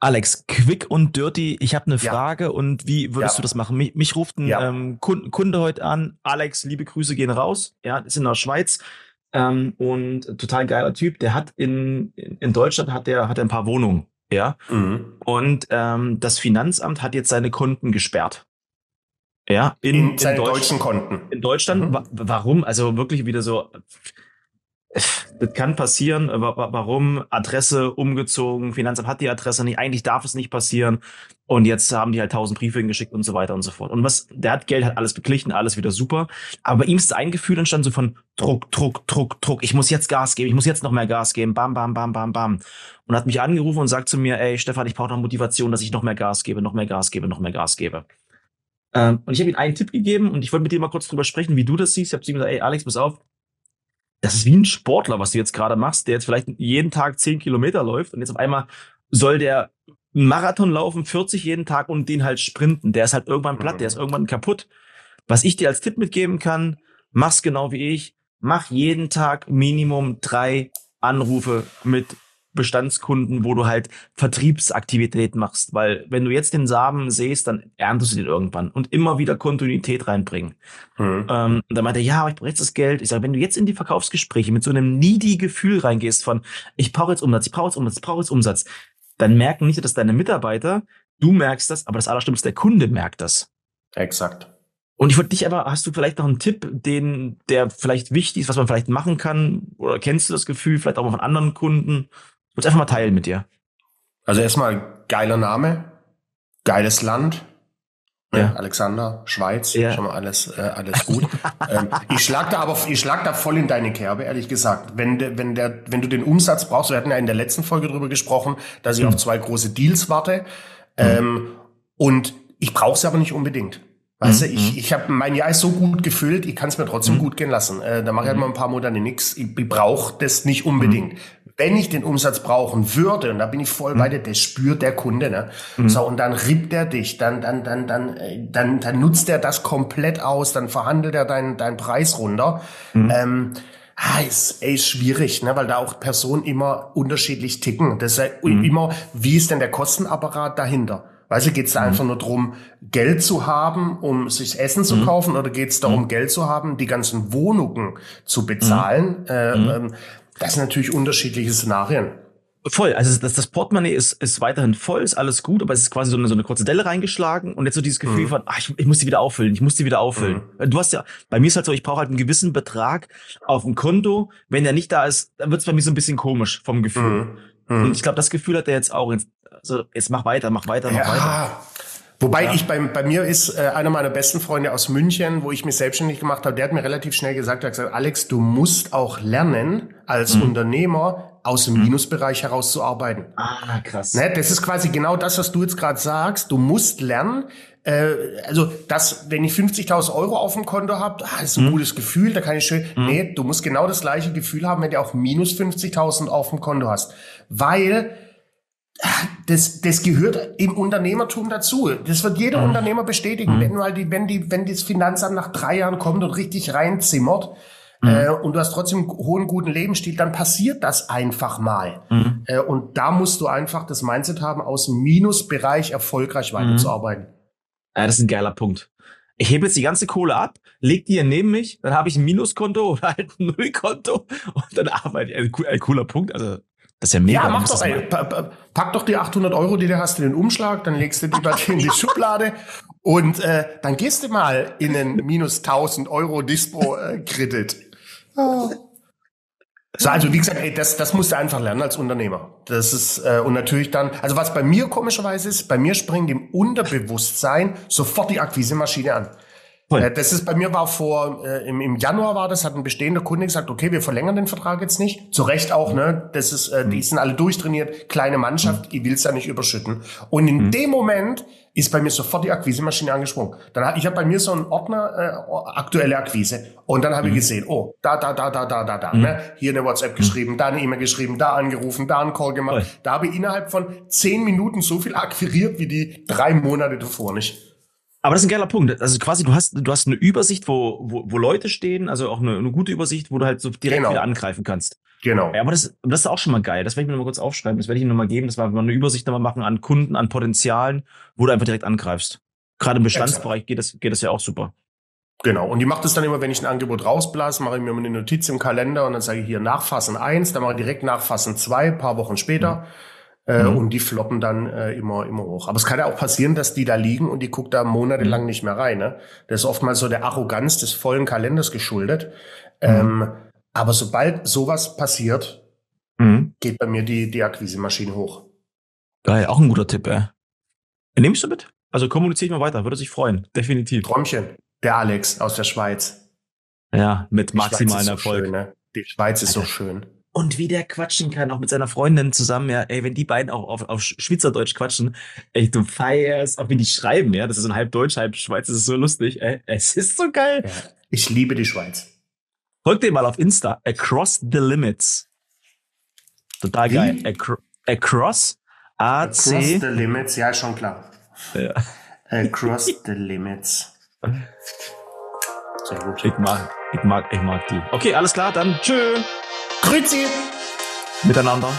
Alex, quick und dirty. Ich habe eine Frage ja. und wie würdest ja. du das machen? Mich, mich ruft ein ja. ähm, Kunde, Kunde, heute an. Alex, liebe Grüße gehen raus. Ja, ist in der Schweiz ähm, und total geiler Typ. Der hat in, in Deutschland hat der hat er ein paar Wohnungen. Ja. Mhm. Und ähm, das Finanzamt hat jetzt seine Konten gesperrt. Ja, in, in seine in deutschen Konten. In Deutschland. Mhm. Warum? Also wirklich wieder so das kann passieren. Warum? Adresse umgezogen, Finanzamt hat die Adresse nicht. Eigentlich darf es nicht passieren. Und jetzt haben die halt tausend Briefe hingeschickt und so weiter und so fort. Und was, der hat Geld, hat alles beglichen, alles wieder super. Aber bei ihm ist ein Gefühl entstanden so von Druck, Druck, Druck, Druck. Ich muss jetzt Gas geben, ich muss jetzt noch mehr Gas geben. Bam, bam, bam, bam, bam. Und hat mich angerufen und sagt zu mir, ey, Stefan, ich brauche noch Motivation, dass ich noch mehr Gas gebe, noch mehr Gas gebe, noch mehr Gas gebe. Ähm, und ich habe ihm einen Tipp gegeben und ich wollte mit dir mal kurz drüber sprechen, wie du das siehst. Ich habe zu ihm gesagt, ey, Alex, pass auf, das ist wie ein Sportler, was du jetzt gerade machst, der jetzt vielleicht jeden Tag zehn Kilometer läuft und jetzt auf einmal soll der Marathon laufen, 40 jeden Tag und den halt sprinten. Der ist halt irgendwann platt, der ist irgendwann kaputt. Was ich dir als Tipp mitgeben kann, mach's genau wie ich. Mach jeden Tag Minimum drei Anrufe mit Bestandskunden, wo du halt Vertriebsaktivität machst, weil wenn du jetzt den Samen sähst, dann erntest du den irgendwann und immer wieder Kontinuität reinbringen. Mhm. Ähm, und dann meinte er, ja, aber ich brauche jetzt das Geld. Ich sage, wenn du jetzt in die Verkaufsgespräche mit so einem needy Gefühl reingehst von, ich brauche jetzt Umsatz, ich brauche jetzt Umsatz, ich brauche jetzt Umsatz, dann merken nicht, dass deine Mitarbeiter, du merkst das, aber das Allerschlimmste, der Kunde merkt das. Exakt. Und ich wollte dich aber, hast du vielleicht noch einen Tipp, den, der vielleicht wichtig ist, was man vielleicht machen kann? Oder kennst du das Gefühl, vielleicht auch mal von anderen Kunden? Würde einfach mal teilen mit dir. Also erstmal geiler Name, geiles Land. Ne? Ja. Alexander, Schweiz, ja. schon mal alles, äh, alles gut. ähm, ich schlag da aber, ich schlag da voll in deine Kerbe, ehrlich gesagt. Wenn, de, wenn der, wenn du den Umsatz brauchst, wir hatten ja in der letzten Folge drüber gesprochen, dass ich mhm. auf zwei große Deals warte. Mhm. Ähm, und ich brauche sie aber nicht unbedingt. Weißt mhm. du, ich, ich habe mein Jahr ist so gut gefüllt, ich kann es mir trotzdem mhm. gut gehen lassen. Äh, da mache ich halt mhm. mal ein paar Monate nichts. Ich, ich brauche das nicht unbedingt. Wenn ich den Umsatz brauchen würde, und da bin ich voll mhm. bei dir, das spürt der Kunde, ne? Mhm. So, und dann rippt er dich, dann, dann, dann, dann, äh, dann, dann nutzt er das komplett aus, dann verhandelt er deinen, deinen Preis runter. Mhm. Ähm, ah, ist, ey, ist schwierig, ne, weil da auch Personen immer unterschiedlich ticken. Das ist ja mhm. immer, wie ist denn der Kostenapparat dahinter? Weißt du, geht es da mhm. einfach nur drum, Geld zu haben, um sich Essen zu mhm. kaufen, oder geht es darum, mhm. Geld zu haben, die ganzen Wohnungen zu bezahlen? Mhm. Äh, ähm, das sind natürlich unterschiedliche Szenarien. Voll, also das, das Portemonnaie ist, ist weiterhin voll, ist alles gut, aber es ist quasi so eine, so eine kurze Delle reingeschlagen und jetzt so dieses Gefühl mhm. von, ach, ich, ich muss die wieder auffüllen, ich muss die wieder auffüllen. Mhm. Du hast ja, bei mir ist halt so, ich brauche halt einen gewissen Betrag auf dem Konto. Wenn der nicht da ist, dann wird es bei mir so ein bisschen komisch vom Gefühl. Mhm. mhm. Und ich glaube, das Gefühl hat er jetzt auch. Jetzt, also jetzt mach weiter, mach weiter, mach ja. weiter. Wobei ja. ich bei, bei mir ist äh, einer meiner besten Freunde aus München, wo ich mich selbstständig gemacht habe, der hat mir relativ schnell gesagt, er hat gesagt, Alex, du musst auch lernen, als mhm. Unternehmer aus dem mhm. Minusbereich herauszuarbeiten. Ah, krass. Ne, das ist quasi genau das, was du jetzt gerade sagst. Du musst lernen, äh, also das, wenn ich 50.000 Euro auf dem Konto habe, ah, ist ein mhm. gutes Gefühl, da kann ich schön, mhm. nee, du musst genau das gleiche Gefühl haben, wenn du auch minus 50.000 auf dem Konto hast. Weil das, das gehört im Unternehmertum dazu. Das wird jeder mhm. Unternehmer bestätigen. Mhm. Wenn, halt die, wenn, die, wenn das Finanzamt nach drei Jahren kommt und richtig reinzimmert, mhm. äh, und du hast trotzdem einen hohen, guten Lebensstil, dann passiert das einfach mal. Mhm. Äh, und da musst du einfach das Mindset haben, aus dem Minusbereich erfolgreich weiterzuarbeiten. Mhm. Ja, das ist ein geiler Punkt. Ich hebe jetzt die ganze Kohle ab, leg die hier neben mich, dann habe ich ein Minuskonto oder halt ein Nullkonto und dann arbeite ich. Ein cooler Punkt. Also das ist ja mega. Ja, mach doch, ey, pack doch die 800 Euro, die du hast, in den Umschlag, dann legst du die bei dir in die Schublade und äh, dann gehst du mal in einen minus 1000 Euro Dispo-Kredit. So, also wie gesagt, ey, das, das musst du einfach lernen als Unternehmer. Das ist äh, und natürlich dann, also was bei mir komischerweise ist, bei mir springt im Unterbewusstsein sofort die Akquisemaschine an. Voll. Äh, das ist bei mir war vor äh, im, im Januar war das, hat ein bestehender Kunde gesagt, okay, wir verlängern den Vertrag jetzt nicht. Zu Recht auch, ne? Das ist, äh, die mhm. sind alle durchtrainiert, kleine Mannschaft, mhm. ich will's ja nicht überschütten. Und in mhm. dem Moment ist bei mir sofort die Akquisemaschine angesprungen. Dann ich habe bei mir so einen Ordner äh, aktuelle Akquise und dann habe mhm. ich gesehen, oh, da da da da da da da, mhm. ne? Hier eine WhatsApp geschrieben, da eine E-Mail geschrieben, da angerufen, da einen Call gemacht. Voll. Da habe ich innerhalb von zehn Minuten so viel akquiriert wie die drei Monate davor nicht. Aber das ist ein geiler Punkt. Also quasi, du hast, du hast eine Übersicht, wo, wo, wo Leute stehen, also auch eine, eine gute Übersicht, wo du halt so direkt genau. wieder angreifen kannst. Genau. Ja, aber das, das ist auch schon mal geil. Das werde ich mir noch mal kurz aufschreiben. Das werde ich Ihnen noch mal geben. Das war mal eine Übersicht nochmal machen an Kunden, an Potenzialen, wo du einfach direkt angreifst. Gerade im Bestandsbereich geht das, geht das ja auch super. Genau. Und die macht es dann immer, wenn ich ein Angebot rausblase, mache ich mir eine Notiz im Kalender und dann sage ich hier Nachfassen eins, dann mache ich direkt Nachfassen zwei, paar Wochen später. Mhm. Äh, mhm. Und die floppen dann äh, immer, immer hoch. Aber es kann ja auch passieren, dass die da liegen und die guckt da monatelang mhm. nicht mehr rein. Ne? Das ist oftmals so der Arroganz des vollen Kalenders geschuldet. Mhm. Ähm, aber sobald sowas passiert, mhm. geht bei mir die, die Akquise-Maschine hoch. Geil, auch ein guter Tipp, ey. Nimmst du mit? Also kommuniziere ich mal weiter, würde sich freuen, definitiv. Träumchen, der Alex aus der Schweiz. Ja, mit maximalen Erfolg. So schön, ne? Die Schweiz ist Alter. so schön. Und wie der quatschen kann, auch mit seiner Freundin zusammen, ja, ey, wenn die beiden auch auf, auf Schweizerdeutsch quatschen, ey, du feierst, auch wie die schreiben, ja, das ist so ein halb Deutsch, halb Schweiz, das ist so lustig, ey, es ist so geil. Ja, ich liebe die Schweiz. Folgt dem mal auf Insta, Across the Limits. Total geil. Acro across, A-C. Across the Limits, ja, schon klar. Ja. Across the Limits. Sehr gut. Ich mag, ich mag, ich mag die. Okay, alles klar, dann tschö. Grüezi. Miteinander.